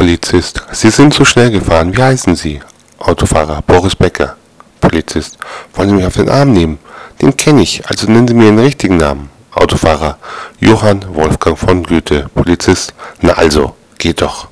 Polizist. Sie sind zu schnell gefahren. Wie heißen Sie? Autofahrer. Boris Becker. Polizist. Wollen Sie mich auf den Arm nehmen? Den kenne ich, also nennen Sie mir den richtigen Namen. Autofahrer. Johann Wolfgang von Goethe. Polizist. Na also, geht doch.